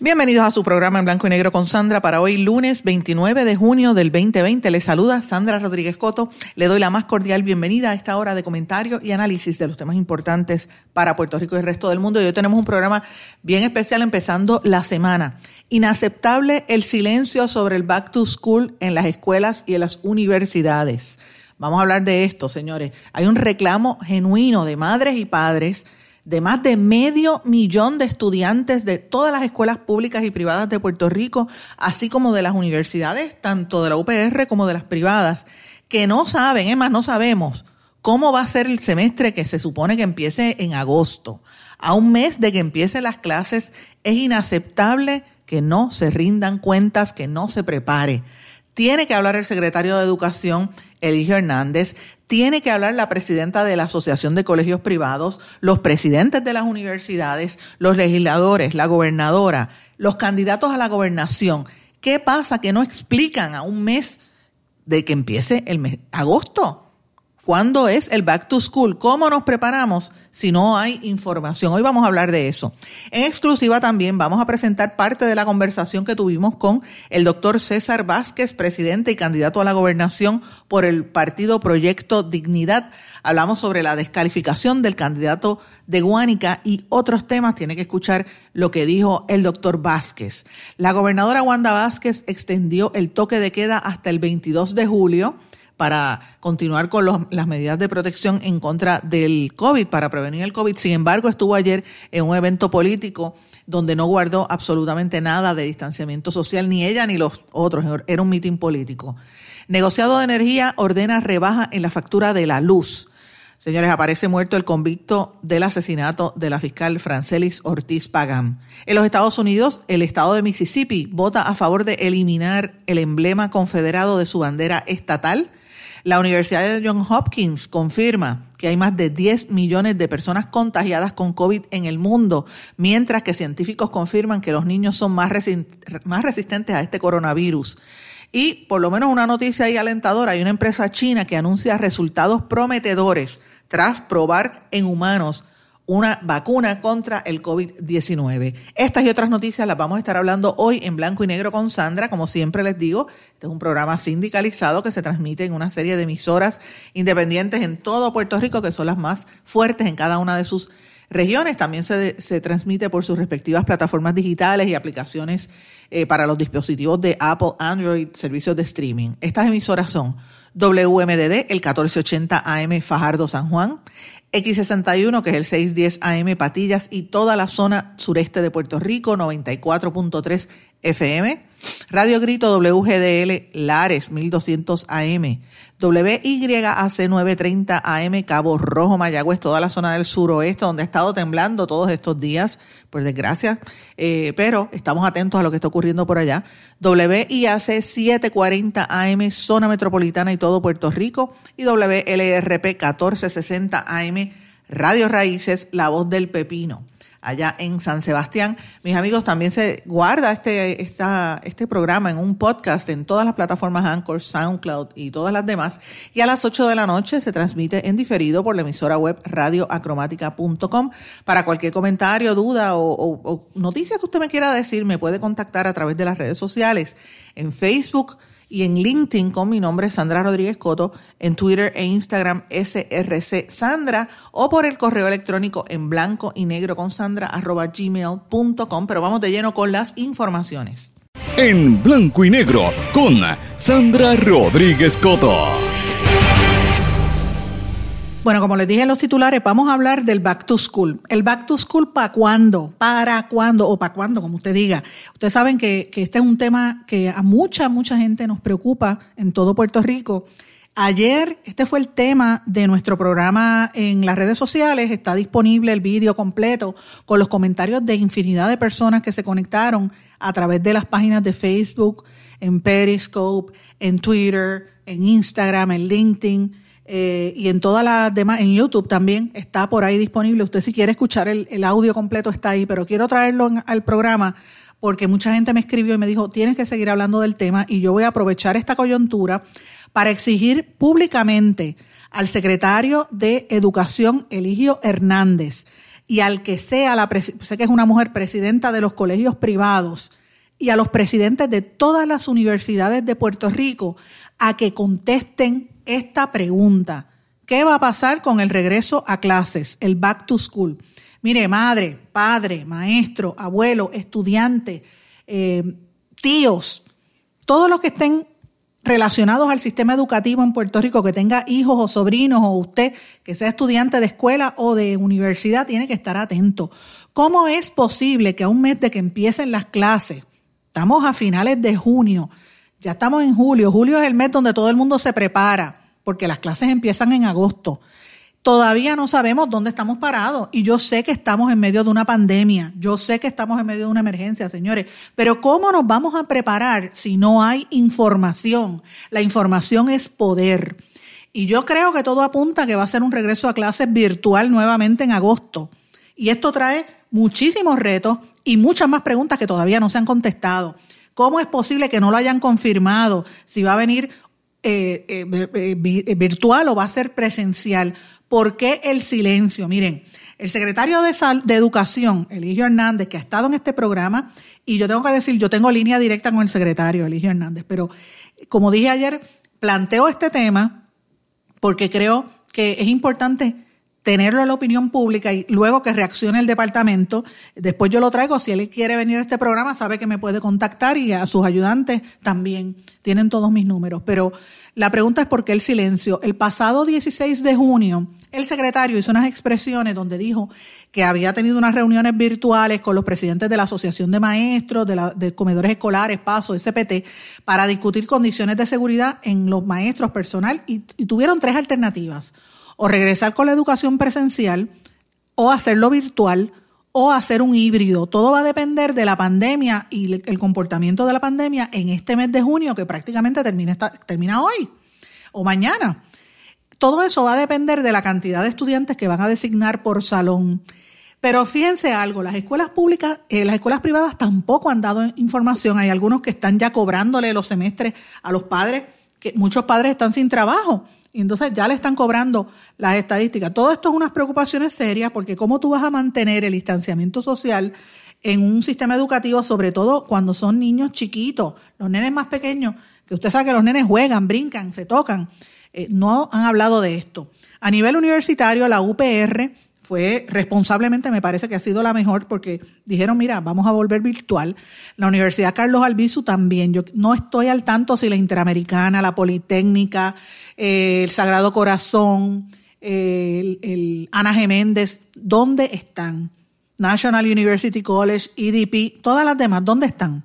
Bienvenidos a su programa en blanco y negro con Sandra para hoy lunes 29 de junio del 2020. Les saluda Sandra Rodríguez Coto. Le doy la más cordial bienvenida a esta hora de comentario y análisis de los temas importantes para Puerto Rico y el resto del mundo. Y hoy tenemos un programa bien especial empezando la semana. Inaceptable el silencio sobre el back to school en las escuelas y en las universidades. Vamos a hablar de esto, señores. Hay un reclamo genuino de madres y padres de más de medio millón de estudiantes de todas las escuelas públicas y privadas de Puerto Rico, así como de las universidades, tanto de la UPR como de las privadas, que no saben, es más, no sabemos cómo va a ser el semestre que se supone que empiece en agosto. A un mes de que empiecen las clases es inaceptable que no se rindan cuentas, que no se prepare. Tiene que hablar el secretario de Educación, Eligio Hernández, tiene que hablar la presidenta de la Asociación de Colegios Privados, los presidentes de las universidades, los legisladores, la gobernadora, los candidatos a la gobernación. ¿Qué pasa que no explican a un mes de que empiece el mes agosto? ¿Cuándo es el back to school? ¿Cómo nos preparamos si no hay información? Hoy vamos a hablar de eso. En exclusiva también vamos a presentar parte de la conversación que tuvimos con el doctor César Vázquez, presidente y candidato a la gobernación por el partido Proyecto Dignidad. Hablamos sobre la descalificación del candidato de Guánica y otros temas. Tiene que escuchar lo que dijo el doctor Vázquez. La gobernadora Wanda Vázquez extendió el toque de queda hasta el 22 de julio para continuar con las medidas de protección en contra del COVID, para prevenir el COVID. Sin embargo, estuvo ayer en un evento político donde no guardó absolutamente nada de distanciamiento social, ni ella ni los otros. Era un mitin político. Negociado de energía ordena rebaja en la factura de la luz. Señores, aparece muerto el convicto del asesinato de la fiscal Francelis Ortiz Pagán. En los Estados Unidos, el estado de Mississippi vota a favor de eliminar el emblema confederado de su bandera estatal la Universidad de Johns Hopkins confirma que hay más de 10 millones de personas contagiadas con COVID en el mundo, mientras que científicos confirman que los niños son más, más resistentes a este coronavirus. Y por lo menos una noticia ahí alentadora, hay una empresa china que anuncia resultados prometedores tras probar en humanos una vacuna contra el COVID-19. Estas y otras noticias las vamos a estar hablando hoy en blanco y negro con Sandra. Como siempre les digo, este es un programa sindicalizado que se transmite en una serie de emisoras independientes en todo Puerto Rico, que son las más fuertes en cada una de sus regiones. También se, se transmite por sus respectivas plataformas digitales y aplicaciones eh, para los dispositivos de Apple, Android, servicios de streaming. Estas emisoras son WMDD, el 1480 AM Fajardo San Juan, X61, que es el 610 AM Patillas y toda la zona sureste de Puerto Rico, 94.3 FM. Radio Grito WGDL Lares 1200 AM. WYAC 930 AM Cabo Rojo Mayagüez, toda la zona del suroeste donde ha estado temblando todos estos días, por desgracia, eh, pero estamos atentos a lo que está ocurriendo por allá. WIAC 740 AM zona metropolitana y todo Puerto Rico y WLRP 1460 AM Radio Raíces, La Voz del Pepino allá en San Sebastián. Mis amigos, también se guarda este, este programa en un podcast en todas las plataformas Anchor, SoundCloud y todas las demás. Y a las 8 de la noche se transmite en diferido por la emisora web radioacromática.com. Para cualquier comentario, duda o, o, o noticia que usted me quiera decir, me puede contactar a través de las redes sociales en Facebook y en LinkedIn con mi nombre Sandra Rodríguez Coto, en Twitter e Instagram SRC Sandra o por el correo electrónico en blanco y negro con Sandra arroba gmail.com. Pero vamos de lleno con las informaciones. En blanco y negro con Sandra Rodríguez Coto. Bueno, como les dije en los titulares, vamos a hablar del back to school. ¿El back to school para cuándo? ¿Para cuándo? O para cuándo, como usted diga. Ustedes saben que, que este es un tema que a mucha, mucha gente nos preocupa en todo Puerto Rico Ayer, este fue el tema de nuestro programa en las redes sociales. Está disponible el vídeo completo con los comentarios de infinidad de personas que se conectaron a través de las páginas de Facebook, en Periscope, en Twitter, en Instagram, en LinkedIn eh, y en todas las demás, en YouTube también está por ahí disponible. Usted si quiere escuchar el, audio completo está ahí, pero quiero traerlo al programa porque mucha gente me escribió y me dijo, tienes que seguir hablando del tema y yo voy a aprovechar esta coyuntura para exigir públicamente al secretario de Educación, Eligio Hernández, y al que sea la, sé que es una mujer presidenta de los colegios privados, y a los presidentes de todas las universidades de Puerto Rico a que contesten esta pregunta. ¿Qué va a pasar con el regreso a clases, el back to school? Mire, madre, padre, maestro, abuelo, estudiante, eh, tíos, todos los que estén relacionados al sistema educativo en Puerto Rico, que tenga hijos o sobrinos o usted que sea estudiante de escuela o de universidad, tiene que estar atento. ¿Cómo es posible que a un mes de que empiecen las clases, estamos a finales de junio, ya estamos en julio, julio es el mes donde todo el mundo se prepara, porque las clases empiezan en agosto. Todavía no sabemos dónde estamos parados y yo sé que estamos en medio de una pandemia, yo sé que estamos en medio de una emergencia, señores, pero ¿cómo nos vamos a preparar si no hay información? La información es poder. Y yo creo que todo apunta a que va a ser un regreso a clases virtual nuevamente en agosto. Y esto trae muchísimos retos y muchas más preguntas que todavía no se han contestado. ¿Cómo es posible que no lo hayan confirmado? Si va a venir eh, eh, eh, virtual o va a ser presencial. ¿Por qué el silencio? Miren, el secretario de, de Educación, Eligio Hernández, que ha estado en este programa, y yo tengo que decir, yo tengo línea directa con el secretario, Eligio Hernández, pero como dije ayer, planteo este tema porque creo que es importante tenerlo en la opinión pública y luego que reaccione el departamento. Después yo lo traigo. Si él quiere venir a este programa, sabe que me puede contactar y a sus ayudantes también. Tienen todos mis números. Pero la pregunta es por qué el silencio. El pasado 16 de junio, el secretario hizo unas expresiones donde dijo que había tenido unas reuniones virtuales con los presidentes de la Asociación de Maestros, de, la, Comedores Escolares, PASO, SPT, para discutir condiciones de seguridad en los maestros personal y tuvieron tres alternativas o regresar con la educación presencial o hacerlo virtual o hacer un híbrido. Todo va a depender de la pandemia y el comportamiento de la pandemia en este mes de junio que prácticamente termina, termina hoy o mañana. Todo eso va a depender de la cantidad de estudiantes que van a designar por salón. Pero fíjense algo, las escuelas públicas, eh, las escuelas privadas tampoco han dado información. Hay algunos que están ya cobrándole los semestres a los padres, que muchos padres están sin trabajo y entonces ya le están cobrando las estadísticas. Todo esto es unas preocupaciones serias porque cómo tú vas a mantener el distanciamiento social en un sistema educativo, sobre todo cuando son niños chiquitos, los nenes más pequeños, que usted sabe que los nenes juegan, brincan, se tocan. Eh, no han hablado de esto. A nivel universitario, la UPR fue responsablemente, me parece que ha sido la mejor porque dijeron, mira, vamos a volver virtual. La Universidad Carlos Albizu también. Yo no estoy al tanto si la Interamericana, la Politécnica, eh, el Sagrado Corazón, el, Ana Geméndez, ¿dónde están? National University College, EDP, todas las demás, ¿dónde están?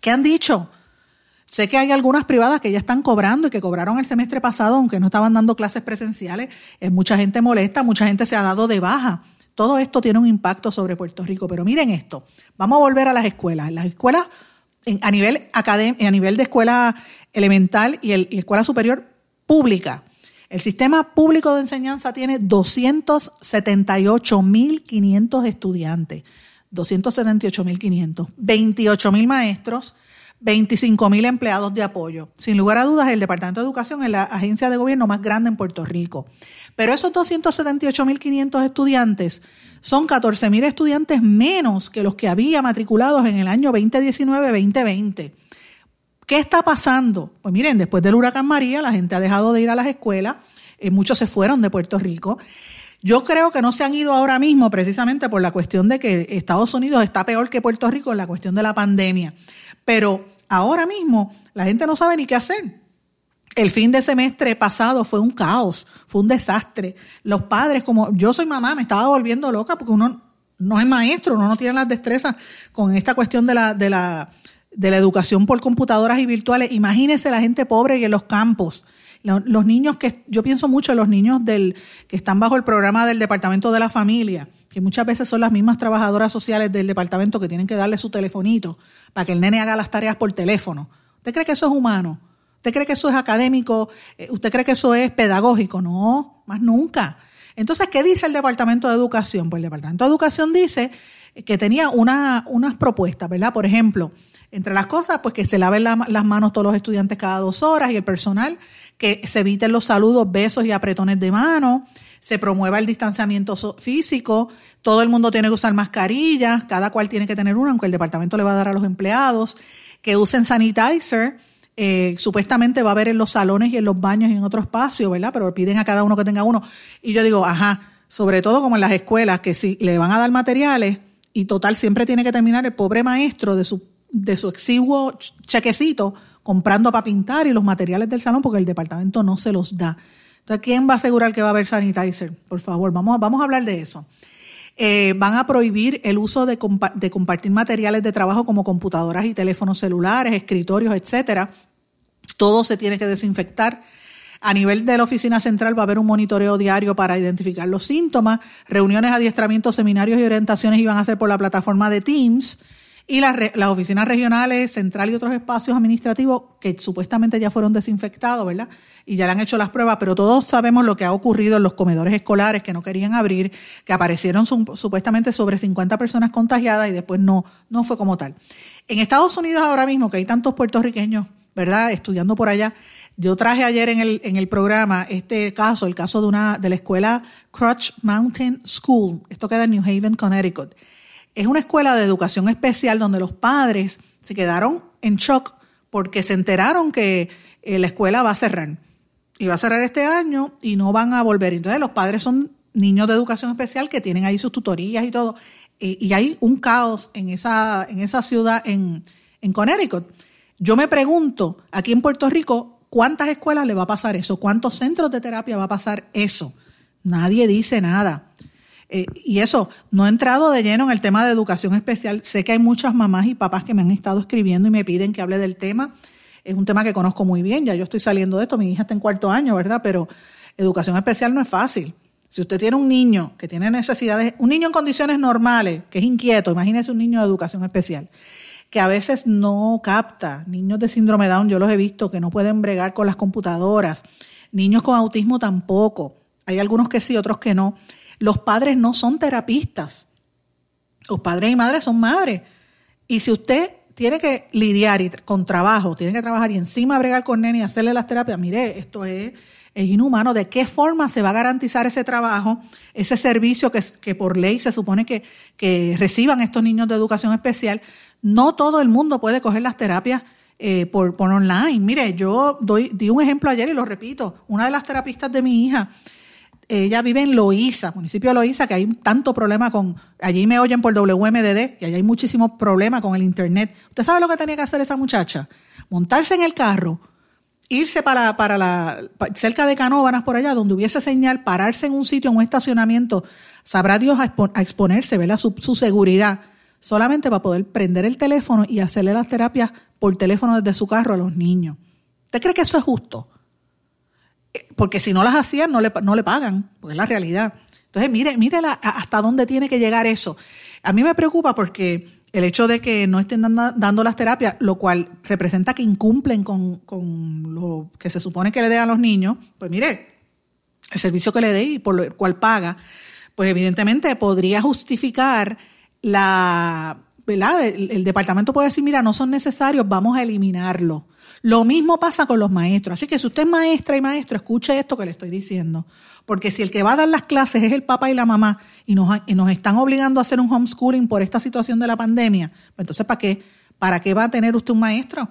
¿Qué han dicho? Sé que hay algunas privadas que ya están cobrando y que cobraron el semestre pasado, aunque no estaban dando clases presenciales. Es mucha gente molesta, mucha gente se ha dado de baja. Todo esto tiene un impacto sobre Puerto Rico. Pero miren esto, vamos a volver a las escuelas. Las escuelas, a, nivel a nivel de escuela elemental y, el, y escuela superior pública, el sistema público de enseñanza tiene 278.500 estudiantes, 278.500, 28.000 maestros, 25 mil empleados de apoyo. Sin lugar a dudas, el Departamento de Educación es la agencia de gobierno más grande en Puerto Rico. Pero esos 278 mil 500 estudiantes son 14 mil estudiantes menos que los que había matriculados en el año 2019-2020. ¿Qué está pasando? Pues miren, después del huracán María, la gente ha dejado de ir a las escuelas, eh, muchos se fueron de Puerto Rico. Yo creo que no se han ido ahora mismo precisamente por la cuestión de que Estados Unidos está peor que Puerto Rico en la cuestión de la pandemia. Pero ahora mismo la gente no sabe ni qué hacer. El fin de semestre pasado fue un caos, fue un desastre. Los padres, como yo soy mamá, me estaba volviendo loca porque uno no es maestro, uno no tiene las destrezas con esta cuestión de la, de la, de la educación por computadoras y virtuales. Imagínese la gente pobre y en los campos Los niños que, yo pienso mucho en los niños del, que están bajo el programa del Departamento de la Familia, que muchas veces son las mismas trabajadoras sociales del departamento que tienen que darle su telefonito para que el nene haga las tareas por teléfono. ¿Usted cree que eso es humano? ¿Usted cree que eso es académico? Eh, ¿Usted cree que eso es pedagógico? No, más nunca. Entonces, ¿qué dice el Departamento de Educación? Pues el Departamento de Educación dice que tenía una, unas propuestas, ¿verdad? Por ejemplo, entre las cosas, pues que se laven las manos todos los estudiantes cada dos horas y el personal, que se eviten los saludos, besos y apretones de mano, se promueva el distanciamiento físico, todo el mundo tiene que usar mascarillas, cada cual tiene que tener una, aunque el departamento le va a dar a los empleados, que usen sanitizer, eh, supuestamente va a haber en los salones y en los baños y en otro espacio, ¿verdad? Pero piden a cada uno que tenga uno. Y yo digo, ajá, sobre todo como en las escuelas, que si le van a dar materiales y total siempre tiene que terminar el pobre maestro de su, de su exiguo chequecito comprando para pintar y los materiales del salón porque el departamento no se los da. Entonces, ¿quién va a asegurar que va a haber sanitizer? Por favor, vamos, vamos a hablar de eso. Eh, van a prohibir el uso de, de, compartir materiales de trabajo como computadoras y teléfonos celulares, escritorios, etcétera, todo se tiene que desinfectar. A nivel de la oficina central va a haber un monitoreo diario para identificar los síntomas. Reuniones, adiestramientos, seminarios y orientaciones iban a ser por la plataforma de Teams. Y las, las oficinas regionales, central y otros espacios administrativos que supuestamente ya fueron desinfectados, ¿verdad? Y ya le han hecho las pruebas, pero todos sabemos lo que ha ocurrido en los comedores escolares que no querían abrir, que aparecieron supuestamente sobre 50 personas contagiadas y después no, no fue como tal. En Estados Unidos ahora mismo, que hay tantos puertorriqueños ¿verdad? Estudiando por allá. Yo traje ayer en el, en el programa este caso, el caso de una de la escuela Crutch Mountain School. Esto queda en New Haven, Connecticut. Es una escuela de educación especial donde los padres se quedaron en shock porque se enteraron que eh, la escuela va a cerrar. Y va a cerrar este año y no van a volver. Entonces los padres son niños de educación especial que tienen ahí sus tutorías y todo. Y, hay un caos en esa, en esa ciudad en, en Connecticut. Yo me pregunto, aquí en Puerto Rico, ¿cuántas escuelas le va a pasar eso? ¿Cuántos centros de terapia va a pasar eso? Nadie dice nada. Eh, y eso, no he entrado de lleno en el tema de educación especial. Sé que hay muchas mamás y papás que me han estado escribiendo y me piden que hable del tema. Es un tema que conozco muy bien, ya yo estoy saliendo de esto, mi hija está en cuarto año, ¿verdad? Pero educación especial no es fácil. Si usted tiene un niño que tiene necesidades, un niño en condiciones normales, que es inquieto, imagínese un niño de educación especial, que a veces no capta. Niños de síndrome Down, yo los he visto que no pueden bregar con las computadoras. Niños con autismo tampoco. Hay algunos que sí, otros que no. Los padres no son terapistas. Los padres y madres son madres. Y si usted tiene que lidiar con trabajo, tiene que trabajar y encima bregar con nene y hacerle las terapias, mire, esto es, inhumano. ¿De qué forma se va a garantizar ese trabajo, ese servicio que, por ley se supone que, reciban estos niños de educación especial? No todo el mundo puede coger las terapias eh, por, por, online. Mire, yo doy, di un ejemplo ayer y lo repito. Una de las terapistas de mi hija, ella vive en Loíza, municipio de Loíza, que hay tanto problema con, allí me oyen por WMDD y allí hay muchísimos problemas con el Internet. ¿Usted sabe lo que tenía que hacer esa muchacha? Montarse en el carro, irse para, para la, cerca de Canóvanas por allá, donde hubiese señal, pararse en un sitio, en un estacionamiento, sabrá Dios a, exponerse, ¿verdad? Su, su seguridad solamente para poder prender el teléfono y hacerle las terapias por teléfono desde su carro a los niños. ¿Usted cree que eso es justo? Porque si no las hacían, no le, no le pagan, porque es la realidad. Entonces, mire, mire hasta dónde tiene que llegar eso. A mí me preocupa porque el hecho de que no estén dando, las terapias, lo cual representa que incumplen con, con, lo que se supone que le den a los niños, pues mire, el servicio que le dé y por el cual paga, pues evidentemente podría justificar la, ¿verdad? El, departamento puede decir, mira, no son necesarios, vamos a eliminarlo. Lo mismo pasa con los maestros. Así que si usted es maestra y maestro, escuche esto que le estoy diciendo. Porque si el que va a dar las clases es el papá y la mamá y nos, están obligando a hacer un homeschooling por esta situación de la pandemia, pues entonces ¿para qué? ¿Para qué va a tener usted un maestro?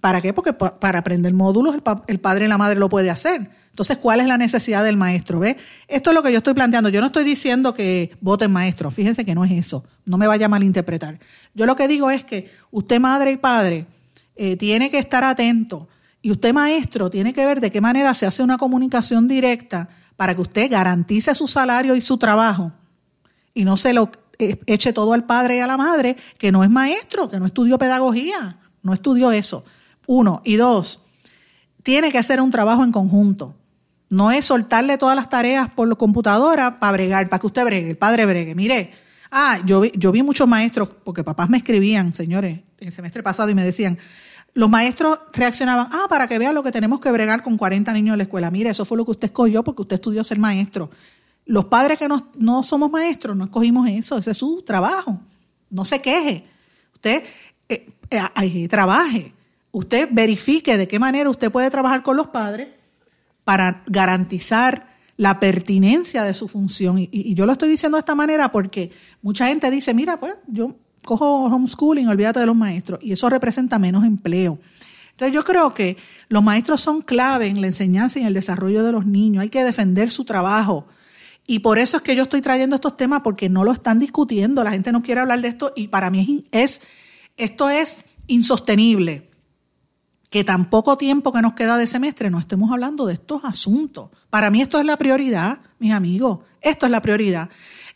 ¿Para qué? Porque para aprender módulos el padre y la madre lo puede hacer. Entonces, ¿cuál es la necesidad del maestro? ¿Ve? Esto es lo que yo estoy planteando. Yo no estoy diciendo que voten maestro. Fíjense que no es eso. No me vaya a malinterpretar. Yo lo que digo es que usted, madre y padre, eh, tiene que estar atento. Y usted, maestro, tiene que ver de qué manera se hace una comunicación directa para que usted garantice su salario y su trabajo. Y no se lo eh, eche todo al padre y a la madre, que no es maestro, que no estudió pedagogía. No estudió eso. Uno. Y dos tiene que ser un trabajo en conjunto. No es soltarle todas las tareas por la computadora para bregar, para que usted bregue, el padre bregue. Mire, ah, yo vi, yo vi muchos maestros, porque papás me escribían, señores, el semestre pasado y me decían, los maestros reaccionaban, ah, para que vean lo que tenemos que bregar con 40 niños en la escuela. Mire, eso fue lo que usted escogió porque usted estudió ser maestro. Los padres que no, no somos maestros no escogimos eso, ese es su trabajo. No se queje. Usted eh, eh, trabaje. Usted verifique de qué manera usted puede trabajar con los padres para garantizar la pertinencia de su función. Y, yo lo estoy diciendo de esta manera porque mucha gente dice, mira, pues yo cojo homeschooling, olvídate de los maestros, y eso representa menos empleo. Entonces yo creo que los maestros son clave en la enseñanza y en el desarrollo de los niños. Hay que defender su trabajo. Y por eso es que yo estoy trayendo estos temas, porque no lo están discutiendo, la gente no quiere hablar de esto y para mí es, esto es insostenible que tan poco tiempo que nos queda de semestre no estemos hablando de estos asuntos. Para mí esto es la prioridad, mis amigos, esto es la prioridad.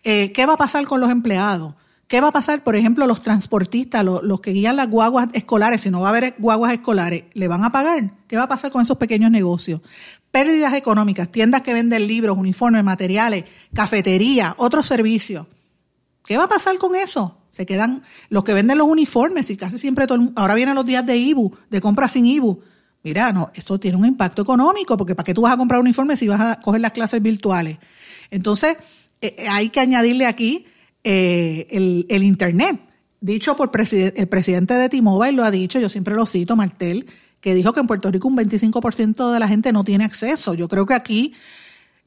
Eh, ¿Qué va a pasar con los empleados? ¿Qué va a pasar, por ejemplo, los transportistas, los, que guían las guaguas escolares? Si no va a haber guaguas escolares, ¿le van a pagar? ¿Qué va a pasar con esos pequeños negocios? Pérdidas económicas, tiendas que venden libros, uniformes, materiales, cafetería, otros servicios. ¿Qué va a pasar con eso? Se quedan los que venden los uniformes y casi siempre todo ahora vienen los días de IBU, de compra sin IBU. Mira, no, esto tiene un impacto económico porque ¿para qué tú vas a comprar uniformes si vas a coger las clases virtuales? Entonces, eh, eh, hay que añadirle aquí eh, el, Internet. Dicho por el presidente de T-Mobile, lo ha dicho, yo siempre lo cito, Martel, que dijo que en Puerto Rico un 25% de la gente no tiene acceso. Yo creo que aquí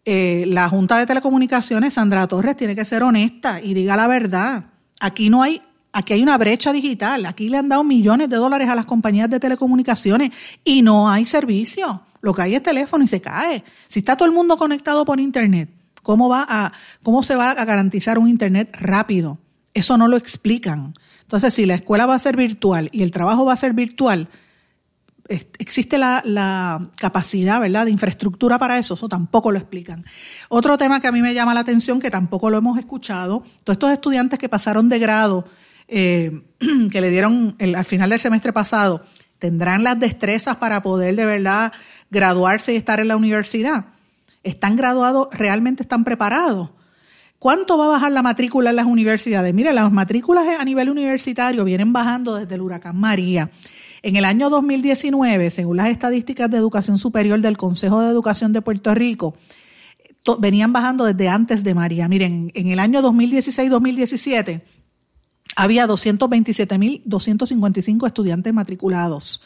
la Junta de Telecomunicaciones, Sandra Torres, tiene que ser honesta y diga la verdad. Aquí no hay, aquí hay una brecha digital. Aquí le han dado millones de dólares a las compañías de telecomunicaciones y no hay servicio. Lo que hay es teléfono y se cae. Si está todo el mundo conectado por internet, ¿cómo va a, cómo se va a garantizar un internet rápido? Eso no lo explican. Entonces, si la escuela va a ser virtual y el trabajo va a ser virtual, existe la, capacidad, ¿verdad?, de infraestructura para eso, eso tampoco lo explican. Otro tema que a mí me llama la atención, que tampoco lo hemos escuchado, todos estos estudiantes que pasaron de grado, eh, que le dieron al final del semestre pasado, tendrán las destrezas para poder de verdad graduarse y estar en la universidad. ¿Están graduados, realmente están preparados? ¿Cuánto va a bajar la matrícula en las universidades? Mire, las matrículas a nivel universitario vienen bajando desde el huracán María. En el año 2019, según las estadísticas de educación superior del Consejo de Educación de Puerto Rico, venían bajando desde antes de María. Miren, en el año 2016-2017 había 227.255 estudiantes matriculados,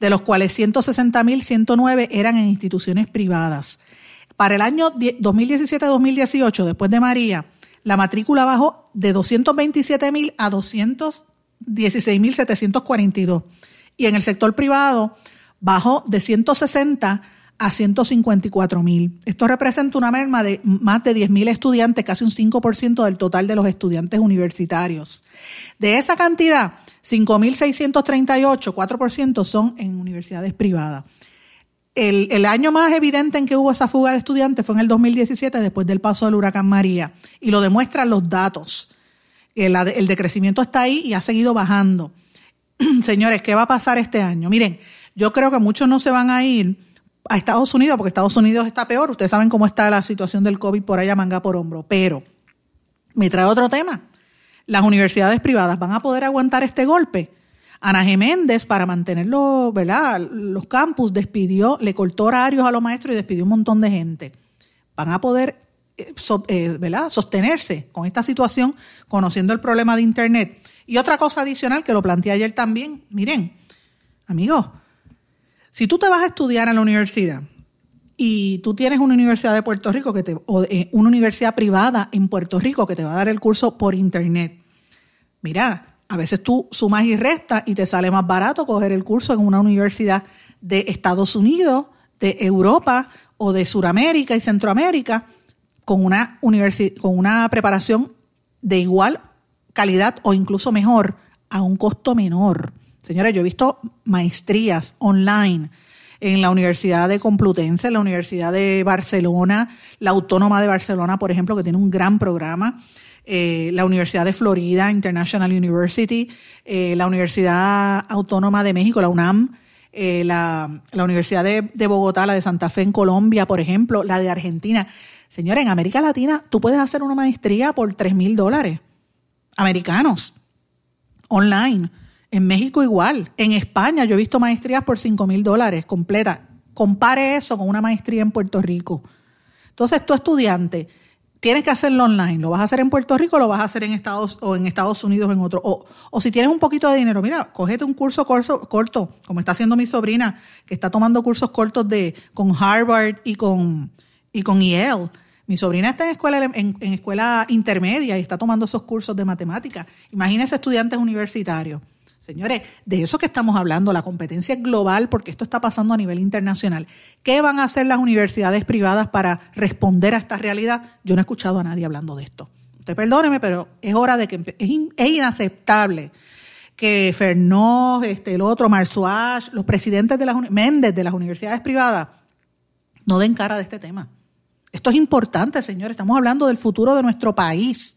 de los cuales 160.109 eran en instituciones privadas. Para el año 2017-2018, después de María, la matrícula bajó de 227.000 a 216.742 y en el sector privado bajó de 160 a 154 mil. Esto representa una merma de más de 10 mil estudiantes, casi un 5% del total de los estudiantes universitarios. De esa cantidad, 5.638, 4% son en universidades privadas. El, año más evidente en que hubo esa fuga de estudiantes fue en el 2017, después del paso del huracán María, y lo demuestran los datos. El, el decrecimiento está ahí y ha seguido bajando. señores, ¿qué va a pasar este año? Miren, yo creo que muchos no se van a ir a Estados Unidos porque Estados Unidos está peor. Ustedes saben cómo está la situación del COVID por allá manga por hombro. Pero me trae otro tema. Las universidades privadas van a poder aguantar este golpe. Ana Geméndez, para mantenerlo, ¿verdad? Los campus despidió, le cortó horarios a los maestros y despidió un montón de gente. Van a poder eh, eh, ¿verdad? sostenerse con esta situación, conociendo el problema de Internet. Y otra cosa adicional que lo planteé ayer también, miren, amigos, si tú te vas a estudiar en la universidad y tú tienes una universidad de Puerto Rico que te, o eh, una universidad privada en Puerto Rico que te va a dar el curso por internet, mira, a veces tú sumas y restas y te sale más barato coger el curso en una universidad de Estados Unidos, de Europa o de Sudamérica y Centroamérica con una, con una preparación de igual calidad o incluso mejor a un costo menor. Señores, yo he visto maestrías online en la Universidad de Complutense, en la Universidad de Barcelona, la Autónoma de Barcelona, por ejemplo, que tiene un gran programa, eh, la Universidad de Florida, International University, eh, la Universidad Autónoma de México, la UNAM, eh, la, Universidad de, Bogotá, la de Santa Fe en Colombia, por ejemplo, la de Argentina. Señores, en América Latina tú puedes hacer una maestría por 3 mil dólares americanos, online. En México igual. En España yo he visto maestrías por 5 mil dólares completa. Compare eso con una maestría en Puerto Rico. Entonces, tu estudiante, tienes que hacerlo online. Lo vas a hacer en Puerto Rico, lo vas a hacer en Estados o en Estados Unidos en otro. O, o si tienes un poquito de dinero, mira, cógete un curso corto, corto, como está haciendo mi sobrina, que está tomando cursos cortos de con Harvard y con y con Yale. Mi sobrina está en escuela en escuela intermedia y está tomando esos cursos de matemática. Imagínese estudiantes universitarios. Señores, de eso que estamos hablando, la competencia es global porque esto está pasando a nivel internacional. ¿Qué van a hacer las universidades privadas para responder a esta realidad? Yo no he escuchado a nadie hablando de esto. Usted perdóneme, pero es hora de que es, inaceptable que Fernó, este, el otro, Marzuach, los presidentes de las Méndez de las universidades privadas no den cara de este tema. Esto es importante, señores. Estamos hablando del futuro de nuestro país.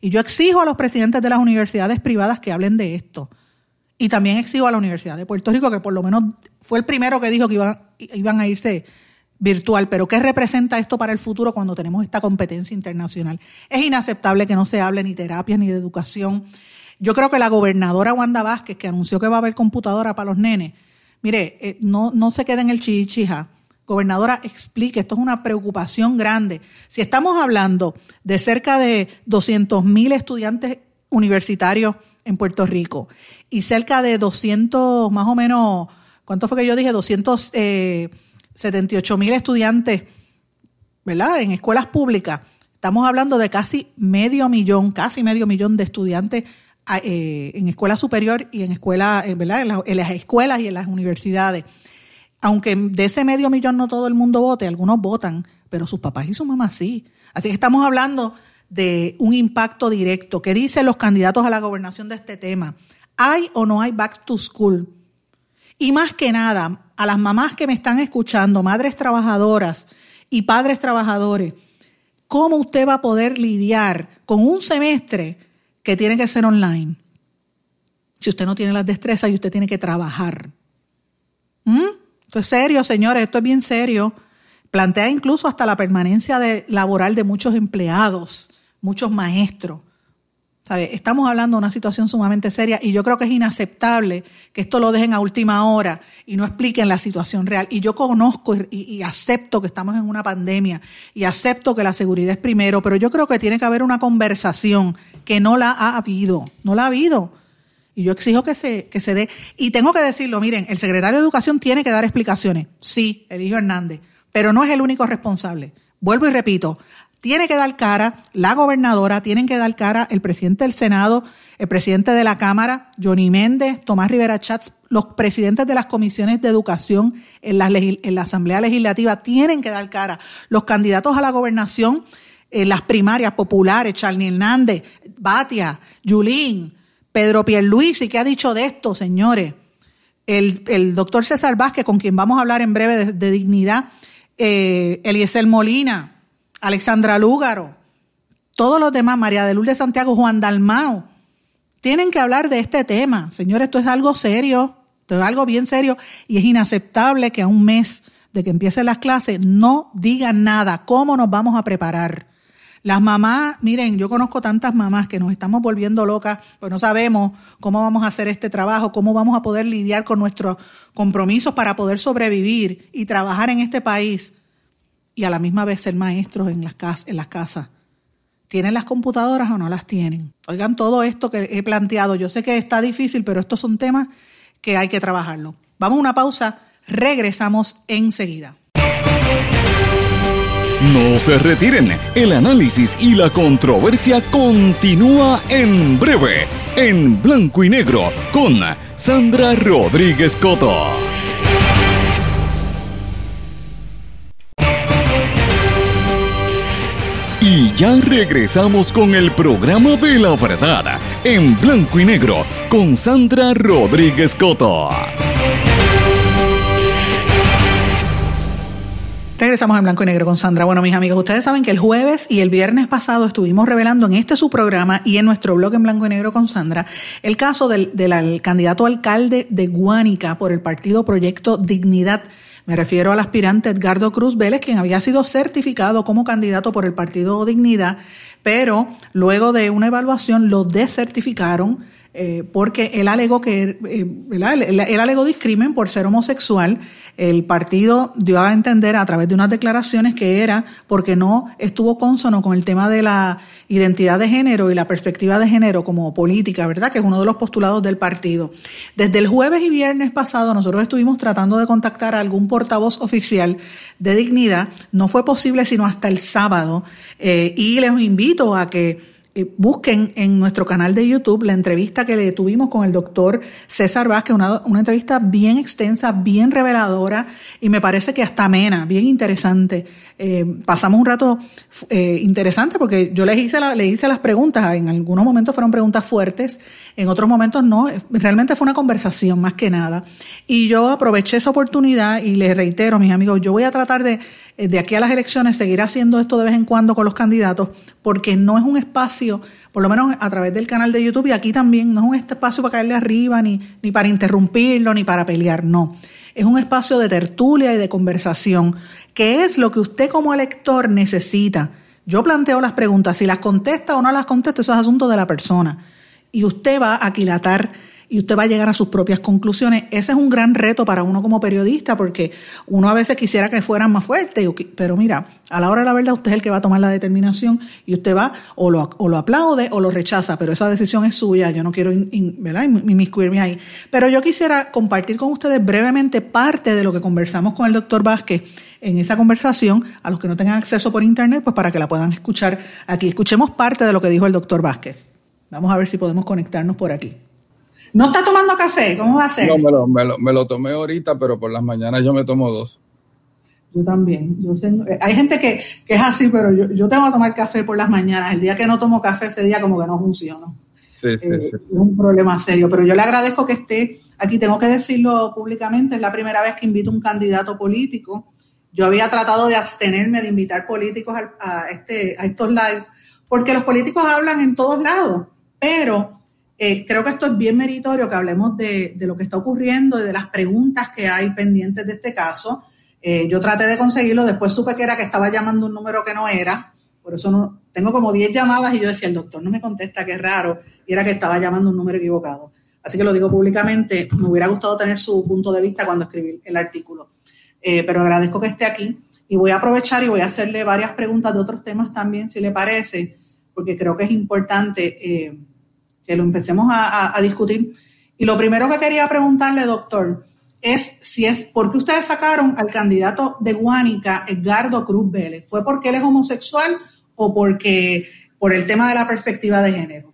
Y yo exijo a los presidentes de las universidades privadas que hablen de esto. Y también exijo a la Universidad de Puerto Rico, que por lo menos fue el primero que dijo que iban, iban a irse virtual. Pero ¿qué representa esto para el futuro cuando tenemos esta competencia internacional? Es inaceptable que no se hable ni terapias ni de educación. Yo creo que la gobernadora Wanda Vázquez, que anunció que va a haber computadora para los nenes, mire, eh, no, no se quede en el chichija. Gobernadora, explique, esto es una preocupación grande. Si estamos hablando de cerca de 200 mil estudiantes universitarios en Puerto Rico y cerca de 200, más o menos, ¿cuánto fue que yo dije? 278 eh, mil estudiantes, ¿verdad? En escuelas públicas. Estamos hablando de casi medio millón, casi medio millón de estudiantes eh, en escuela superior y en escuela, eh, ¿verdad? En, las escuelas y en las universidades. Aunque de ese medio millón no todo el mundo vote, algunos votan, pero sus papás y sus mamás sí. Así que estamos hablando de un impacto directo. ¿Qué dicen los candidatos a la gobernación de este tema? ¿Hay o no hay back to school? Y más que nada, a las mamás que me están escuchando, madres trabajadoras y padres trabajadores, ¿cómo usted va a poder lidiar con un semestre que tiene que ser online? Si usted no tiene las destrezas y usted tiene que trabajar. ¿Mm? Esto es serio, señores, esto es bien serio. Plantea incluso hasta la permanencia laboral de muchos empleados muchos maestros. Estamos hablando de una situación sumamente seria y yo creo que es inaceptable que esto lo dejen a última hora y no expliquen la situación real. Y yo conozco y, acepto que estamos en una pandemia y acepto que la seguridad es primero, pero yo creo que tiene que haber una conversación que no la ha habido, no la ha habido. Y yo exijo que se, que se dé. Y tengo que decirlo, miren, el secretario de Educación tiene que dar explicaciones. Sí, Eligio Hernández, pero no es el único responsable. Vuelvo y repito, tiene que dar cara la gobernadora, tienen que dar cara el presidente del Senado, el presidente de la Cámara, Johnny Méndez, Tomás Rivera Chats, los presidentes de las comisiones de educación en la, en la Asamblea Legislativa tienen que dar cara. Los candidatos a la gobernación las primarias populares, Charlie Hernández, Batia, Yulín, Pedro Pierluisi, ¿qué ha dicho de esto, señores? El, doctor César Vázquez, con quien vamos a hablar en breve de, dignidad, eh, Eliezer Molina, Alexandra Lúgaro, todos los demás, María de Lourdes Santiago, Juan Dalmao, tienen que hablar de este tema. Señores, esto es algo serio, esto es algo bien serio y es inaceptable que a un mes de que empiecen las clases no digan nada. ¿Cómo nos vamos a preparar? Las mamás, miren, yo conozco tantas mamás que nos estamos volviendo locas, pues no sabemos cómo vamos a hacer este trabajo, cómo vamos a poder lidiar con nuestros compromisos para poder sobrevivir y trabajar en este país y a la misma vez ser maestros en las, casas, en las casas. ¿Tienen las computadoras o no las tienen? Oigan, todo esto que he planteado, yo sé que está difícil, pero estos son temas que hay que trabajarlo. Vamos a una pausa, regresamos enseguida. No se retiren, el análisis y la controversia continúa en breve, en blanco y negro, con Sandra Rodríguez Coto. Ya regresamos con el programa de la verdad, en blanco y negro, con Sandra Rodríguez Coto. Regresamos en blanco y negro con Sandra. Bueno, mis amigos, ustedes saben que el jueves y el viernes pasado estuvimos revelando en este su programa y en nuestro blog en blanco y negro con Sandra el caso del, del candidato alcalde de Guánica por el partido Proyecto Dignidad. Me refiero al aspirante Edgardo Cruz Vélez, quien había sido certificado como candidato por el partido Dignidad, pero luego de una evaluación lo desertificaron eh, porque él alegó que eh, él, alegó discrimen por ser homosexual. El partido dio a entender a través de unas declaraciones que era porque no estuvo consono con el tema de la identidad de género y la perspectiva de género como política, ¿verdad? Que es uno de los postulados del partido. Desde el jueves y viernes pasado nosotros estuvimos tratando de contactar a algún portavoz oficial de dignidad. No fue posible sino hasta el sábado eh, y les invito a que busquen en nuestro canal de YouTube la entrevista que le tuvimos con el doctor César Vázquez, una, una entrevista bien extensa, bien reveladora y me parece que hasta amena, bien interesante. Eh, pasamos un rato eh, interesante porque yo les hice, le hice las preguntas, en algunos momentos fueron preguntas fuertes, en otros momentos no, realmente fue una conversación más que nada. Y yo aproveché esa oportunidad y les reitero, mis amigos, yo voy a tratar de eh, de aquí a las elecciones seguir haciendo esto de vez en cuando con los candidatos, porque no es un espacio, por lo menos a través del canal de YouTube y aquí también, no es un espacio para caerle arriba, ni, ni para interrumpirlo, ni para pelear, no. Es un espacio de tertulia y de conversación, que es lo que usted como elector necesita. Yo planteo las preguntas, si las contesta o no las contesta, eso es asunto de la persona. Y usted va a aquilatar y usted va a llegar a sus propias conclusiones. Ese es un gran reto para uno como periodista porque uno a veces quisiera que fueran más fuertes, pero mira, a la hora de la verdad usted es el que va a tomar la determinación y usted va o lo, o lo aplaude o lo rechaza, pero esa decisión es suya, yo no quiero inmiscuirme ahí. Pero yo quisiera compartir con ustedes brevemente parte de lo que conversamos con el doctor Vázquez en esa conversación, a los que no tengan acceso por internet, pues para que la puedan escuchar aquí. Escuchemos parte de lo que dijo el doctor Vázquez. Vamos a ver si podemos conectarnos por aquí. ¿No está tomando café? ¿Cómo va a ser? No, me lo, tomé ahorita, pero por las mañanas yo me tomo dos. Yo también. Yo eh, hay gente que, es así, pero yo, tengo que tomar café por las mañanas. El día que no tomo café, ese día como que no funciona. Sí, sí, eh, sí. Es un problema serio. Pero yo le agradezco que esté aquí. Tengo que decirlo públicamente. Es la primera vez que invito a un candidato político. Yo había tratado de abstenerme de invitar políticos a, este, a estos lives, porque los políticos hablan en todos lados. Pero eh, creo que esto es bien meritorio que hablemos de, lo que está ocurriendo y de las preguntas que hay pendientes de este caso. Eh, yo traté de conseguirlo, después supe que era que estaba llamando un número que no era, por eso no, tengo como 10 llamadas y yo decía, el doctor no me contesta, qué raro, y era que estaba llamando un número equivocado. Así que lo digo públicamente, me hubiera gustado tener su punto de vista cuando escribí el artículo, eh, pero agradezco que esté aquí y voy a aprovechar y voy a hacerle varias preguntas de otros temas también, si le parece, porque creo que es importante que lo empecemos a, discutir. Y lo primero que quería preguntarle, doctor, es si es por qué ustedes sacaron al candidato de Guánica, Edgardo Cruz Vélez. ¿Fue porque él es homosexual o porque por el tema de la perspectiva de género?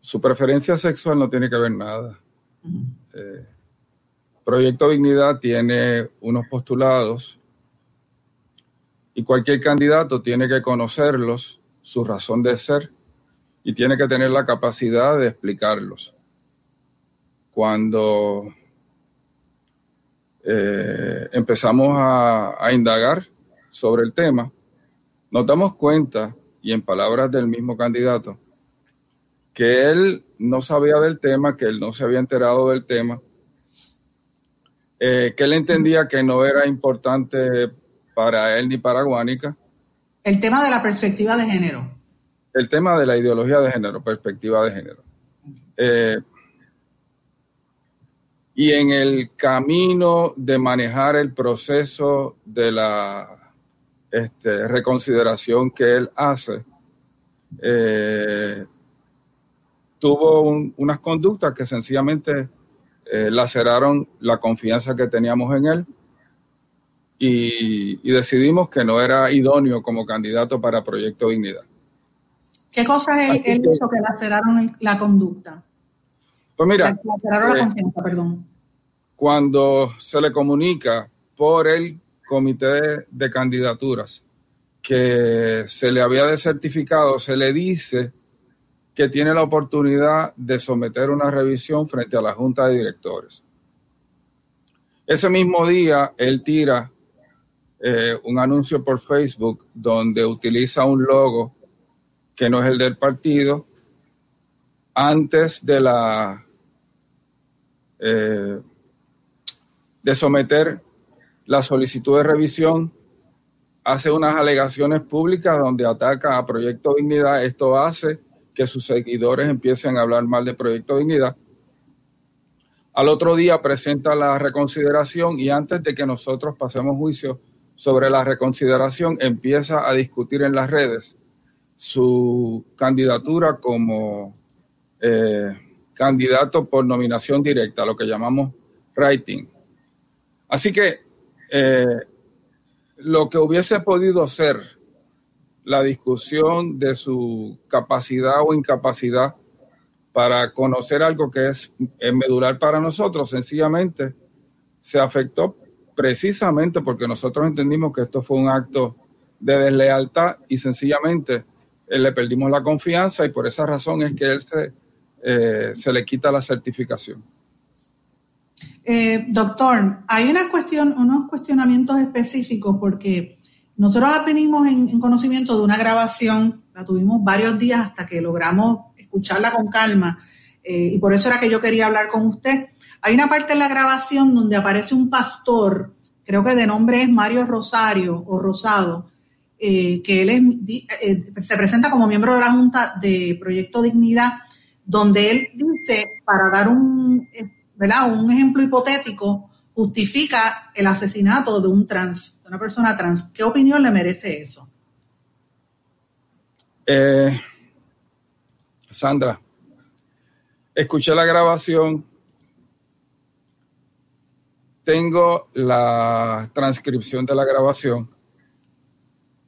Su preferencia sexual no tiene que ver nada. Eh, Proyecto Dignidad tiene unos postulados y cualquier candidato tiene que conocerlos, su razón de ser y tiene que tener la capacidad de explicarlos. Cuando eh, empezamos a, indagar sobre el tema, nos damos cuenta, y en palabras del mismo candidato, que él no sabía del tema, que él no se había enterado del tema, eh, que él entendía que no era importante para él ni para Guánica. El tema de la perspectiva de género el tema de la ideología de género, perspectiva de género. Eh, y en el camino de manejar el proceso de la este, reconsideración que él hace, eh, tuvo unas conductas que sencillamente eh, laceraron la confianza que teníamos en él y, y decidimos que no era idóneo como candidato para Proyecto Dignidad. ¿Qué cosas él, él hizo que laceraron la conducta? Pues mira, laceraron la eh, confianza, perdón. Cuando se le comunica por el comité de candidaturas que se le había desertificado, se le dice que tiene la oportunidad de someter una revisión frente a la junta de directores. Ese mismo día, él tira eh, un anuncio por Facebook donde utiliza un logo que no es el del partido antes de la eh, de someter la solicitud de revisión hace unas alegaciones públicas donde ataca a Proyecto Dignidad. Esto hace que sus seguidores empiecen a hablar mal de Proyecto Dignidad. Al otro día presenta la reconsideración y antes de que nosotros pasemos juicio sobre la reconsideración, empieza a discutir en las redes su candidatura como eh, candidato por nominación directa, lo que llamamos writing. Así que eh, lo que hubiese podido ser la discusión de su capacidad o incapacidad para conocer algo que es medular para nosotros, sencillamente se afectó precisamente porque nosotros entendimos que esto fue un acto de deslealtad y sencillamente eh, le perdimos la confianza y por esa razón es que él se, eh, se le quita la certificación. Eh, doctor, hay una cuestión, unos cuestionamientos específicos porque nosotros venimos en, conocimiento de una grabación, la tuvimos varios días hasta que logramos escucharla con calma eh, y por eso era que yo quería hablar con usted. Hay una parte en la grabación donde aparece un pastor, creo que de nombre es Mario Rosario o Rosado, eh, que él se presenta como miembro de la Junta de Proyecto Dignidad, donde él dice, para dar un ¿verdad? Un ejemplo hipotético justifica el asesinato de un trans, de una persona trans. ¿Qué opinión le merece eso? Eh, Sandra, escuché la grabación, tengo la transcripción de la grabación.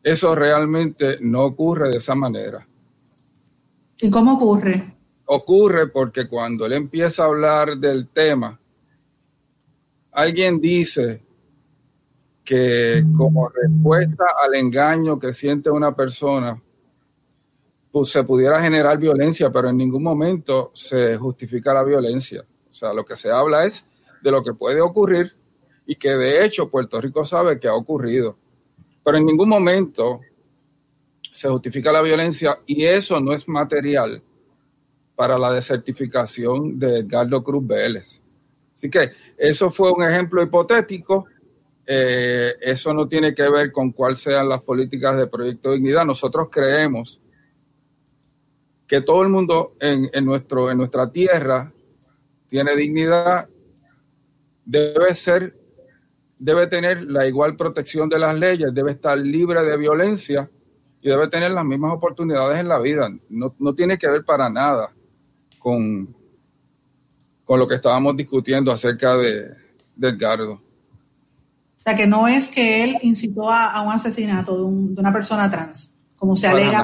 Eso realmente no ocurre de esa manera. ¿Y cómo ocurre? ocurre porque cuando él empieza a hablar del tema, alguien dice que como respuesta al engaño que siente una persona, pues se pudiera generar violencia, pero en ningún momento se justifica la violencia. O sea, lo que se habla es de lo que puede ocurrir y que de hecho Puerto Rico sabe que ha ocurrido. Pero en ningún momento se justifica la violencia y eso no es material para la desertificación de Edgardo Cruz Vélez. Así que eso fue un ejemplo hipotético. Eh, eso no tiene que ver con cuáles sean las políticas de Proyecto Dignidad. Nosotros creemos que todo el mundo en, nuestro, en nuestra tierra tiene dignidad, debe ser, debe tener la igual protección de las leyes, debe estar libre de violencia y debe tener las mismas oportunidades en la vida. No, no tiene que ver para nada con, con lo que estábamos discutiendo acerca de, Edgardo. O sea, que no es que él incitó a, un asesinato de, una persona trans, como se alega.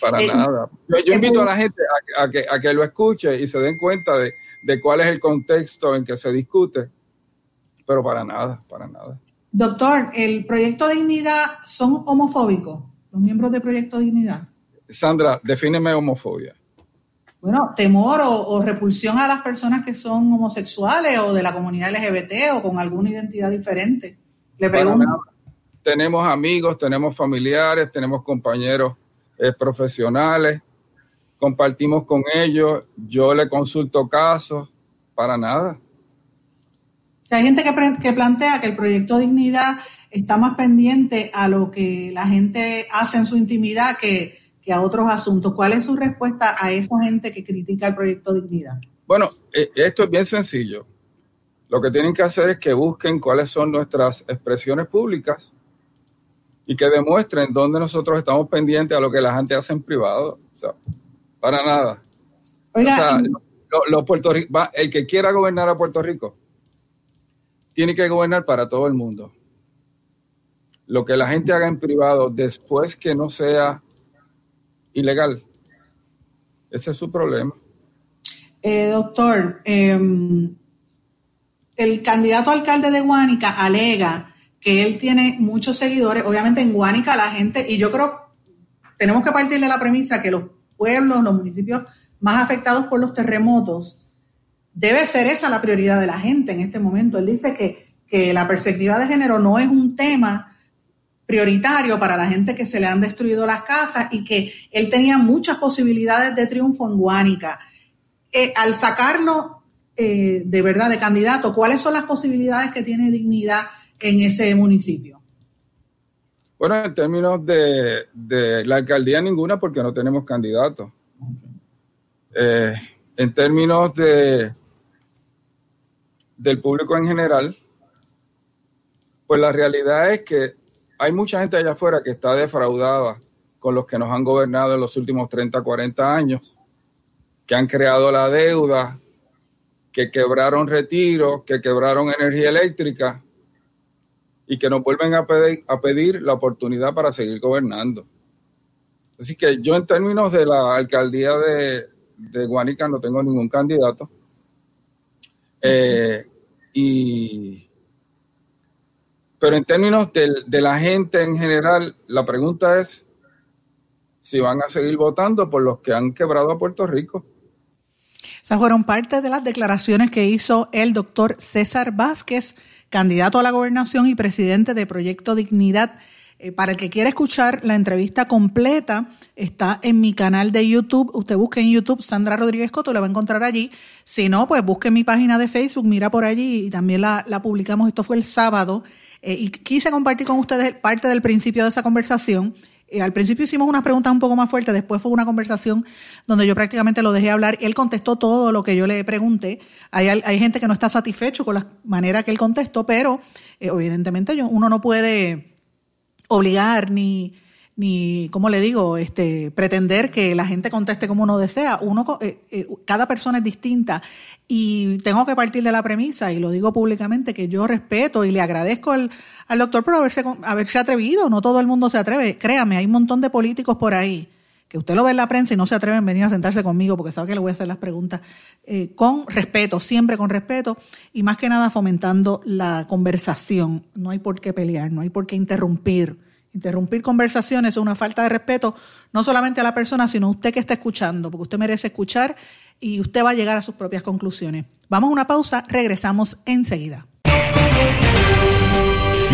Para nada. Yo, invito a la gente a, que, a que lo escuche y se den cuenta de, de cuál es el contexto en que se discute, pero para nada, para nada. Doctor, ¿el Proyecto Dignidad son homofóbicos? ¿Los miembros del Proyecto Dignidad? Sandra, defíneme homofobia bueno, temor o, repulsión a las personas que son homosexuales o de la comunidad LGBT o con alguna identidad diferente. Le pregunto. Tenemos amigos, tenemos familiares, tenemos compañeros eh, profesionales, compartimos con ellos, yo le consulto casos, para nada. Hay gente que, que plantea que el proyecto Dignidad está más pendiente a lo que la gente hace en su intimidad que que a otros asuntos. ¿Cuál es su respuesta a esa gente que critica el proyecto Dignidad? Bueno, eh, esto es bien sencillo. Lo que tienen que hacer es que busquen cuáles son nuestras expresiones públicas y que demuestren dónde nosotros estamos pendientes a lo que la gente hace en privado. O sea, para nada. Oiga, el que quiera gobernar a Puerto Rico tiene que gobernar para todo el mundo. Lo que la gente haga en privado después que no sea ilegal. Ese es su problema. Eh, doctor, em, el candidato alcalde de Guánica alega que él tiene muchos seguidores. Obviamente en Guánica la gente, y yo creo, tenemos que partir de la premisa que los pueblos, los municipios más afectados por los terremotos, debe ser esa la prioridad de la gente en este momento. Él dice que, que la perspectiva de género no es un tema prioritario para la gente que se le han destruido las casas y que él tenía muchas posibilidades de triunfo en Guánica. Eh, al sacarlo eh, de verdad de candidato, ¿cuáles son las posibilidades que tiene dignidad en ese municipio? Bueno, en términos de, la alcaldía ninguna porque no tenemos candidato. Eh, en términos de del público en general, pues la realidad es que hay mucha gente allá afuera que está defraudada con los que nos han gobernado en los últimos 30, 40 años, que han creado la deuda, que quebraron retiro, que quebraron energía eléctrica y que nos vuelven a pedir, a pedir la oportunidad para seguir gobernando. Así que yo en términos de la alcaldía de, Guanica no tengo ningún candidato. Eh, y pero en términos de, la gente en general, la pregunta es si van a seguir votando por los que han quebrado a Puerto Rico. Esas fueron parte de las declaraciones que hizo el doctor César Vázquez, candidato a la gobernación y presidente de Proyecto Dignidad. Eh, para el que quiera escuchar la entrevista completa, está en mi canal de YouTube. Usted busque en YouTube Sandra Rodríguez Coto, la va a encontrar allí. Si no, pues busque mi página de Facebook, mira por allí y también la, publicamos. Esto fue el sábado eh, y quise compartir con ustedes parte del principio de esa conversación. Eh, al principio hicimos unas preguntas un poco más fuertes, después fue una conversación donde yo prácticamente lo dejé hablar. Él contestó todo lo que yo le pregunté. Hay, hay gente que no está satisfecho con la manera que él contestó, pero evidentemente yo, uno no puede obligar ni, ni, ¿cómo le digo?, este, pretender que la gente conteste como uno desea. Uno, eh, eh, cada persona es distinta y tengo que partir de la premisa, y lo digo públicamente, que yo respeto y le agradezco al, al doctor por haberse, haberse atrevido. No todo el mundo se atreve. Créame, hay un montón de políticos por ahí que usted lo ve en la prensa y no se atreven a venir a sentarse conmigo porque sabe que le voy a hacer las preguntas eh, con respeto, siempre con respeto y más que nada fomentando la conversación. No hay por qué pelear, no hay por qué interrumpir Interrumpir conversaciones es una falta de respeto, no solamente a la persona, sino a usted que está escuchando, porque usted merece escuchar y usted va a llegar a sus propias conclusiones. Vamos a una pausa, regresamos enseguida.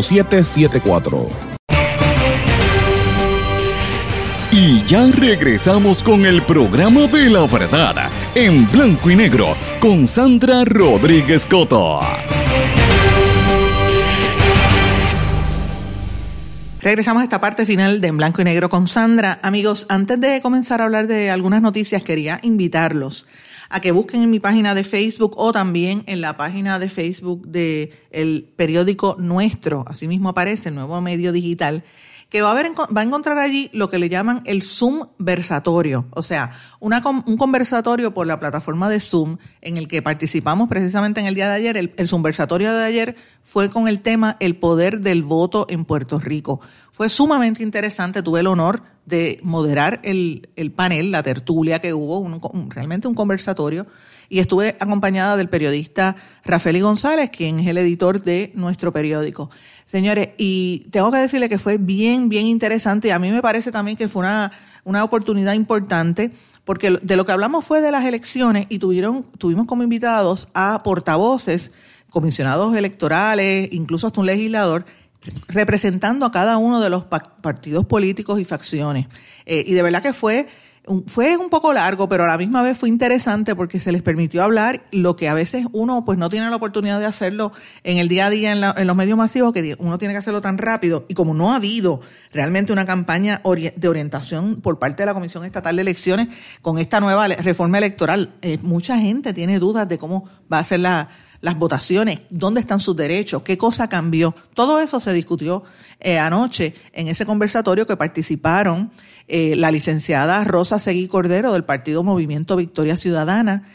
5774. Y ya regresamos con el programa de la verdad, en blanco y negro, con Sandra Rodríguez Coto. Regresamos a esta parte final de En Blanco y Negro con Sandra. Amigos, antes de comenzar a hablar de algunas noticias, quería invitarlos a que busquen en mi página de Facebook o también en la página de Facebook del el periódico Nuestro, asimismo aparece el nuevo medio digital, que va a, va a encontrar allí lo que le llaman el Zoom versatorio, o sea, una, un conversatorio por la plataforma de Zoom en el que participamos precisamente en el día de ayer. El, el Zoom versatorio de ayer fue con el tema El poder del voto en Puerto Rico. Fue sumamente interesante, tuve el honor de moderar el, el panel, la tertulia que hubo, un, realmente un conversatorio. Y estuve acompañada del periodista Rafael González, quien es el editor de nuestro periódico. Señores, y tengo que decirle que fue bien, bien interesante. Y a mí me parece también que fue una, una oportunidad importante porque de lo que hablamos fue de las elecciones y tuvieron, tuvimos como invitados a portavoces, comisionados electorales, incluso hasta un legislador, representando a cada uno de los partidos políticos y facciones. Eh, y de verdad que fue fue un poco largo, pero a la misma vez fue interesante porque se les permitió hablar lo que a veces uno pues no tiene la oportunidad de hacerlo en el día a día en, los medios masivos, que uno tiene que hacerlo tan rápido. Y como no ha habido realmente una campaña de orientación por parte de la Comisión Estatal de Elecciones con esta nueva reforma electoral, eh, mucha gente tiene dudas de cómo va a ser la, las votaciones, dónde están sus derechos, qué cosa cambió. Todo eso se discutió eh, anoche en ese conversatorio que participaron eh, la licenciada Rosa Seguí Cordero del Partido Movimiento Victoria Ciudadana,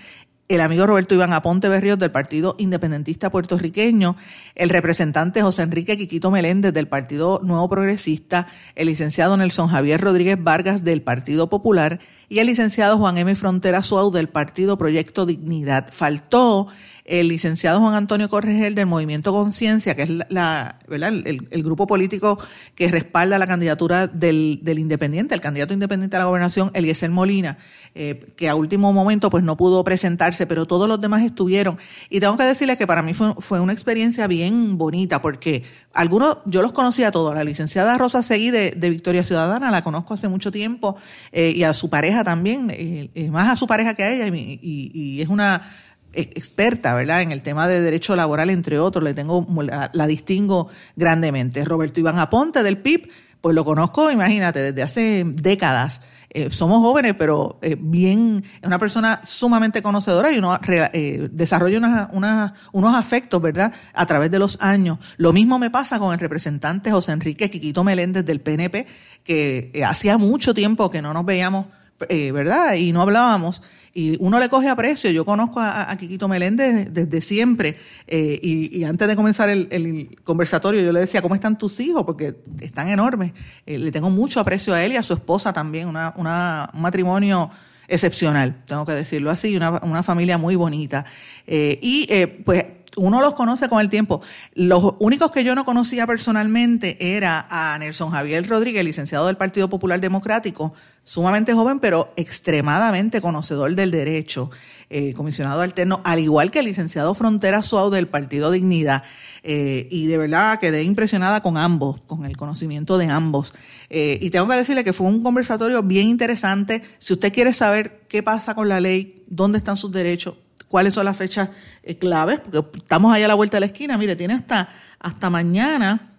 el amigo Roberto Iván Aponte Berríos del Partido Independentista Puertorriqueño, el representante José Enrique Quiquito Meléndez del Partido Nuevo Progresista, el licenciado Nelson Javier Rodríguez Vargas del Partido Popular y el licenciado Juan M. Frontera Suau del Partido Proyecto Dignidad. Faltó el licenciado Juan Antonio Corregel del Movimiento Conciencia, que es la, ¿verdad? El, grupo político que respalda la candidatura del, del, independiente, el candidato independiente a la gobernación, Eliezer Molina, eh, que a último momento pues no pudo presentarse, pero todos los demás estuvieron. Y tengo que decirles que para mí fue, fue una experiencia bien bonita, porque algunos, yo los conocía a todos, la licenciada Rosa Seguí de, Victoria Ciudadana, la conozco hace mucho tiempo, eh, y a su pareja también, eh, más a su pareja que a ella, y, y es una experta, ¿verdad?, en el tema de derecho laboral, entre otros, le tengo, la, distingo grandemente. Roberto Iván Aponte del PIB, pues lo conozco, imagínate, desde hace décadas. Eh, somos jóvenes, pero eh, bien, una persona sumamente conocedora y uno eh, desarrolla unos afectos, ¿verdad?, a través de los años. Lo mismo me pasa con el representante José Enrique Quiquito Meléndez del PNP, que hacía mucho tiempo que no nos veíamos eh, ¿verdad? Y no hablábamos. Y uno le coge aprecio. Yo conozco a, a Quiquito Meléndez desde siempre. Eh, y, antes de comenzar el, conversatorio, yo le decía, ¿cómo están tus hijos? Porque están enormes. Eh, le tengo mucho aprecio a él y a su esposa también. Una, una, un matrimonio excepcional, tengo que decirlo así, una, una familia muy bonita. y pues uno los conoce con el tiempo. Los únicos que yo no conocía personalmente era a Nelson Javier Rodríguez, licenciado del Partido Popular Democrático, sumamente joven, pero extremadamente conocedor del derecho, eh, comisionado alterno, al igual que el licenciado Frontera Suau del Partido Dignidad. Eh, y de verdad quedé impresionada con ambos, con el conocimiento de ambos. Eh, y tengo que decirle que fue un conversatorio bien interesante. Si usted quiere saber qué pasa con la ley, dónde están sus derechos, cuáles son las fechas claves, porque estamos allá a la vuelta de la esquina. Mire, tiene hasta, hasta mañana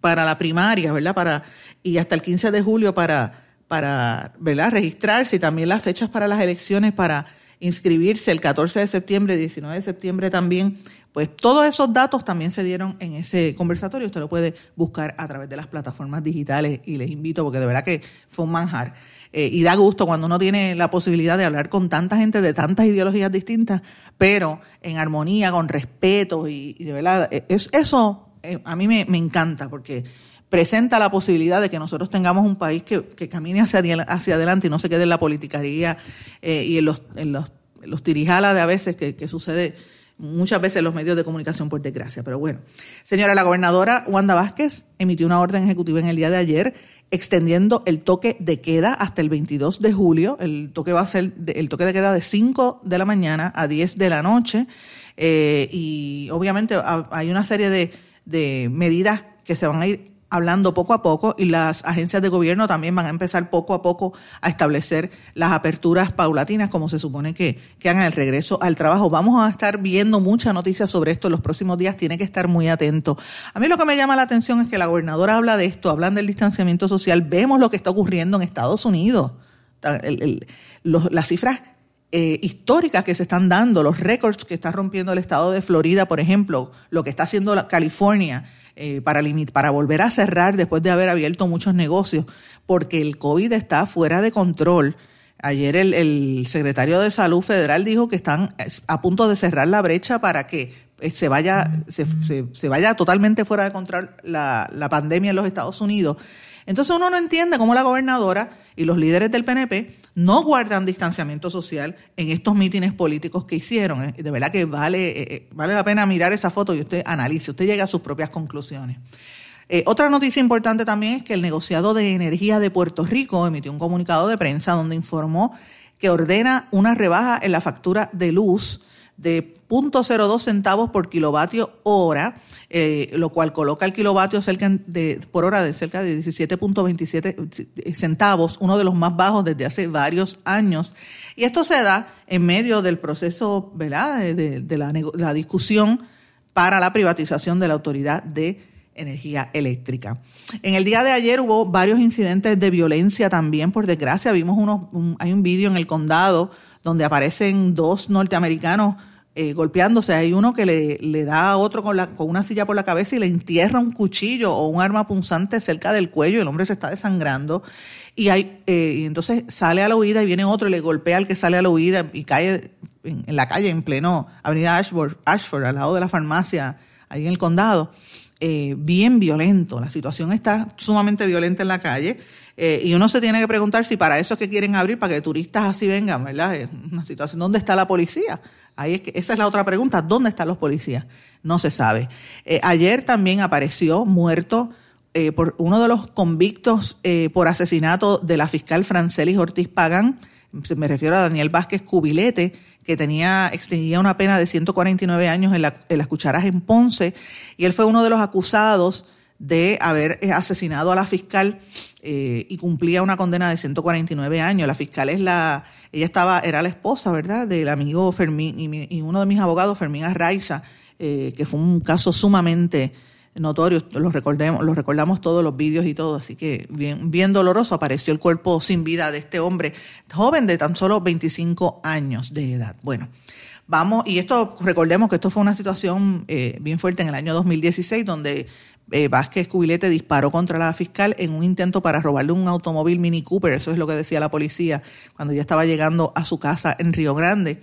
para la primaria, ¿verdad? Para, y hasta el 15 de julio para, para ¿verdad? registrarse y también las fechas para las elecciones para inscribirse el 14 de septiembre, 19 de septiembre también. Pues todos esos datos también se dieron en ese conversatorio. Usted lo puede buscar a través de las plataformas digitales y les invito porque de verdad que fue un manjar. Eh, y da gusto cuando uno tiene la posibilidad de hablar con tanta gente de tantas ideologías distintas, pero en armonía, con respeto y, de verdad, eh, es, eso eh, a mí me, encanta porque presenta la posibilidad de que nosotros tengamos un país que, camine hacia, adelante y no se quede en la politicaría y en los, tirijalas de a veces que, sucede muchas veces en los medios de comunicación, por desgracia. Pero bueno, señora, la gobernadora Wanda Vázquez emitió una orden ejecutiva en el día de ayer extendiendo el toque de queda hasta el 22 de julio. El toque va a ser el toque de queda de 5 de la mañana a 10 de la noche. Eh, y obviamente hay una serie de medidas que se van a ir hablando poco a poco y las agencias de gobierno también van a empezar poco a poco a establecer las aperturas paulatinas como se supone que, que hagan el regreso al trabajo. Vamos a estar viendo muchas noticias sobre esto en los próximos días, tiene que estar muy atento. A mí lo que me llama la atención es que la gobernadora habla de esto, hablan del distanciamiento social, vemos lo que está ocurriendo en Estados Unidos. las cifras eh, históricas que se están dando, los récords que está rompiendo el estado de Florida, por ejemplo, lo que está haciendo la California eh, para, para volver a cerrar después de haber abierto muchos negocios, porque el COVID está fuera de control. Ayer el, secretario de Salud Federal dijo que están a punto de cerrar la brecha para que eh, se vaya, se, se, vaya totalmente fuera de control la, la pandemia en los Estados Unidos. Entonces uno no entiende cómo la gobernadora y los líderes del PNP no guardan distanciamiento social en estos mítines políticos que hicieron. Eh, de verdad que vale, eh, eh, vale la pena mirar esa foto y usted analice, usted llega a sus propias conclusiones. otra noticia importante también es que el negociado de energía de Puerto Rico emitió un comunicado de prensa donde informó que ordena una rebaja en la factura de luz de 0.02 centavos por kilovatio hora, eh, lo cual coloca el kilovatio cerca de, por hora de cerca de 17.27 centavos, uno de los más bajos desde hace varios años. Y esto se da en medio del proceso ¿verdad? de, la, la discusión para la privatización de la Autoridad de Energía Eléctrica. En el día de ayer hubo varios incidentes de violencia también, por desgracia. Vimos unos, hay un vídeo en el condado donde aparecen dos norteamericanos eh, golpeándose. Hay uno que le, le da a otro con, la, con una silla por la cabeza y le entierra un cuchillo o un arma punzante cerca del cuello el hombre se está desangrando. Y, hay, eh, y entonces sale a la huida y viene otro y le golpea al que sale a la huida y cae en, la calle, en pleno Avenida Ashford, Ashford, al lado de la farmacia, ahí en el condado. Eh, bien violento. La situación está sumamente violenta en la calle. y uno se tiene que preguntar si para eso es que quieren abrir, para que turistas así vengan, ¿verdad? Es una situación. ¿Dónde está la policía? Ahí es que, esa es la otra pregunta. ¿Dónde están los policías? No se sabe. Eh, ayer también apareció muerto eh, por uno de los convictos eh, por asesinato de la fiscal Francelis Ortiz Pagán. Me refiero a Daniel Vázquez Cubilete, que tenía, extendía una pena de 149 años en, la, en las cucharas en Ponce. Y él fue uno de los acusados de haber asesinado a la fiscal y cumplía una condena de 149 años. La fiscal es la ella estaba, era la esposa, ¿verdad?, del amigo Fermín y, uno de mis abogados, Fermín Arraiza, eh, que fue un caso sumamente notorio, lo, recordemos, lo recordamos todos los vídeos y todo, así que bien, bien doloroso apareció el cuerpo sin vida de este hombre joven de tan solo 25 años de edad. Bueno, vamos, y esto, recordemos que esto fue una situación eh, bien fuerte en el año 2016, donde eh, Vázquez Cubilete disparó contra la fiscal en un intento para robarle un automóvil Mini Cooper, eso es lo que decía la policía cuando ya estaba llegando a su casa en Río Grande.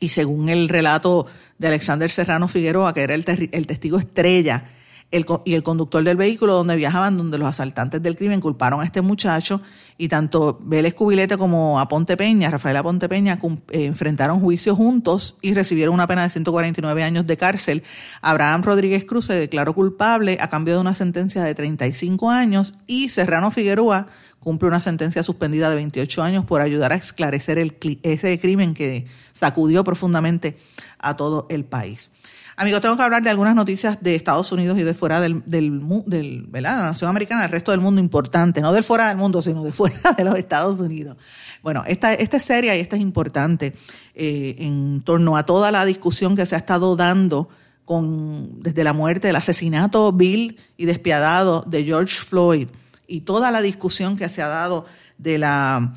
Y según el relato de Alexander Serrano Figueroa, que era el, el testigo estrella y el conductor del vehículo donde viajaban, donde los asaltantes del crimen culparon a este muchacho y tanto Vélez Cubilete como Aponte Peña, Rafael Aponte Peña, eh, enfrentaron juicio juntos y recibieron una pena de 149 años de cárcel. Abraham Rodríguez Cruz se declaró culpable a cambio de una sentencia de 35 años y Serrano Figueroa cumple una sentencia suspendida de 28 años por ayudar a esclarecer el, ese crimen que sacudió profundamente a todo el país. Amigos, tengo que hablar de algunas noticias de Estados Unidos y de fuera del, del, ¿verdad? la nación americana, el resto del mundo importante, no del fuera del mundo, sino de fuera de los Estados Unidos. Bueno, esta, esta es seria y esta es importante eh, en torno a toda la discusión que se ha estado dando con, desde la muerte, el asesinato vil y despiadado de George Floyd y toda la discusión que se ha dado de la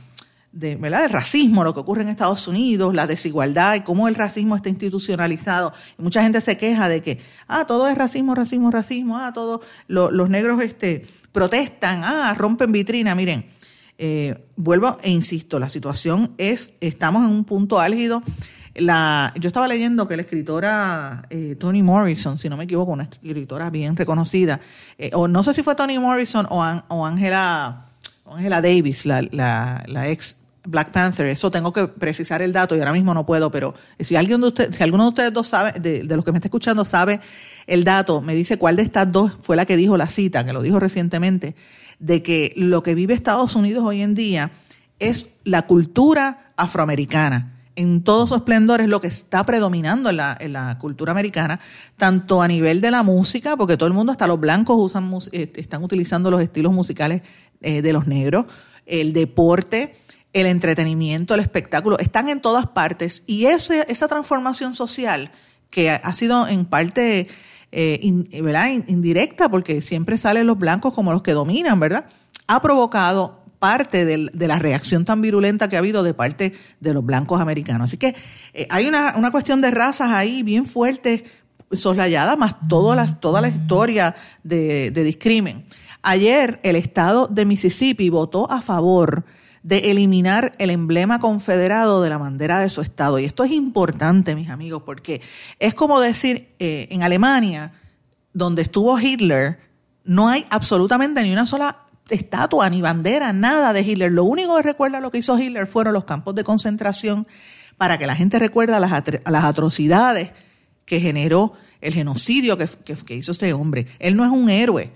de, ¿verdad? del racismo, lo que ocurre en Estados Unidos, la desigualdad y cómo el racismo está institucionalizado. Mucha gente se queja de que, ah, todo es racismo, racismo, racismo, ah, todos los negros este, protestan, ah, rompen vitrina. Miren, eh, vuelvo e insisto, la situación es, estamos en un punto álgido. La, yo estaba leyendo que la escritora eh, Toni Morrison, si no me equivoco, una escritora bien reconocida, eh, o no sé si fue Toni Morrison o, Angela, Angela Davis, la, la, la ex Black Panther, eso tengo que precisar el dato y ahora mismo no puedo, pero si alguien de ustedes, si alguno de ustedes dos sabe, de, los que me está escuchando sabe el dato, me dice cuál de estas dos fue la que dijo la cita, que lo dijo recientemente, de que lo que vive Estados Unidos hoy en día es la cultura afroamericana. En todo su esplendor es lo que está predominando en la, en la cultura americana, tanto a nivel de la música, porque todo el mundo, hasta los blancos, usan, eh, están utilizando los estilos musicales eh, de los negros, el deporte, el entretenimiento, el espectáculo, están en todas partes y ese, esa transformación social que ha sido en parte eh, indirecta, porque siempre salen los blancos como los que dominan, ¿verdad? Ha provocado parte de la reacción tan virulenta que ha habido de parte de los blancos americanos. Así que eh, hay una, cuestión de razas ahí bien fuerte, soslayada, más toda la, toda la historia de, de discrimen. Ayer el estado de Mississippi votó a favor de eliminar el emblema confederado de la bandera de su estado. Y esto es importante, mis amigos, porque es como decir, eh, en Alemania, donde estuvo Hitler, no hay absolutamente ni una sola estatua ni bandera, nada de Hitler. Lo único que recuerda lo que hizo Hitler fueron los campos de concentración para que la gente recuerda las, las atrocidades que generó el genocidio que, que hizo este hombre. Él no es un héroe.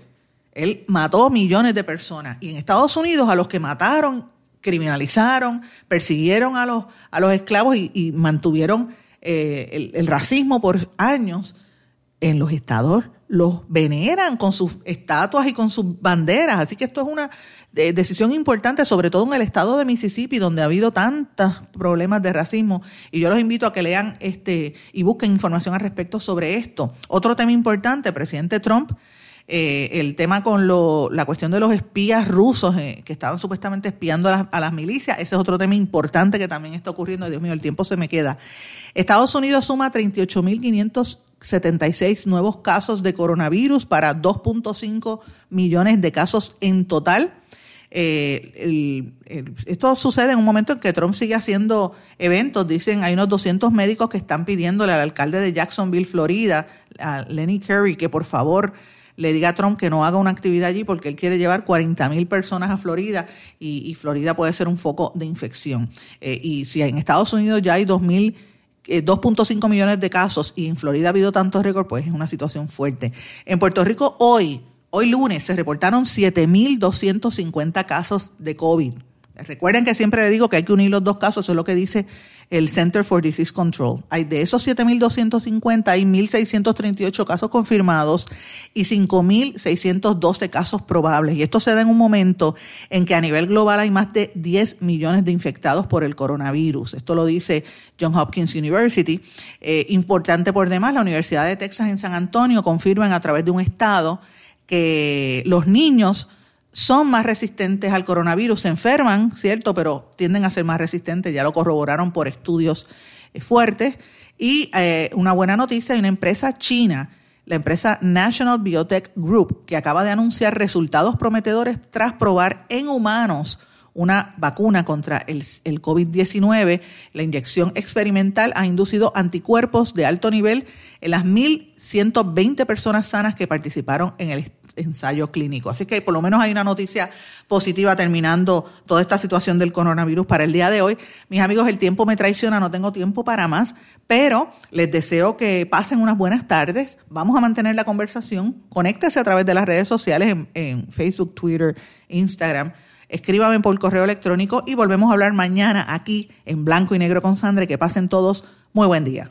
Él mató millones de personas. Y en Estados Unidos a los que mataron criminalizaron, persiguieron a los, a los esclavos y, mantuvieron eh, el, racismo por años, en los estados los veneran con sus estatuas y con sus banderas. Así que esto es una decisión importante, sobre todo en el estado de Mississippi, donde ha habido tantos problemas de racismo. Y yo los invito a que lean este y busquen información al respecto sobre esto. Otro tema importante, presidente Trump eh, el tema con lo, la cuestión de los espías rusos eh, que estaban supuestamente espiando a las, milicias, ese es otro tema importante que también está ocurriendo. Dios mío, el tiempo se me queda. Estados Unidos suma 38.576 nuevos casos de coronavirus para 2.5 millones de casos en total. Eh, esto sucede en un momento en que Trump sigue haciendo eventos. Dicen, hay unos 200 médicos que están pidiéndole al alcalde de Jacksonville, Florida, a Lenny Curry, que por favor le diga a Trump que no haga una actividad allí porque él quiere llevar 40 mil personas a Florida y, Florida puede ser un foco de infección. Eh, y si en Estados Unidos ya hay 2.000 2.5 eh, millones de casos y en Florida ha habido tantos récords, pues es una situación fuerte. En Puerto Rico hoy, hoy lunes, se reportaron 7.250 casos de COVID. Recuerden que siempre le digo que hay que unir los dos casos, eso es lo que dice el Center for Disease Control. Hay de esos 7.250 hay 1.638 casos confirmados y 5.612 casos probables. Y esto se da en un momento en que a nivel global hay más de 10 millones de infectados por el coronavirus. Esto lo dice John Hopkins University. Eh, importante por demás, la Universidad de Texas en San Antonio confirma a través de un estado que los niños son más resistentes al coronavirus, se enferman, ¿cierto? Pero tienden a ser más resistentes, ya lo corroboraron por estudios eh, fuertes. Y eh, una buena noticia, hay una empresa china, la empresa National Biotech Group, que acaba de anunciar resultados prometedores tras probar en humanos una vacuna contra el, el COVID-19. La inyección experimental ha inducido anticuerpos de alto nivel en las 1.120 personas sanas que participaron en el ensayo clínico. Así que por lo menos hay una noticia positiva terminando toda esta situación del coronavirus para el día de hoy. Mis amigos, el tiempo me traiciona, no tengo tiempo para más, pero les deseo que pasen unas buenas tardes. Vamos a mantener la conversación. Conéctese a través de las redes sociales en, Facebook, Twitter, Instagram. Escríbame por correo electrónico y volvemos a hablar mañana aquí en Blanco y Negro con Sandra. Que pasen todos. Muy buen día.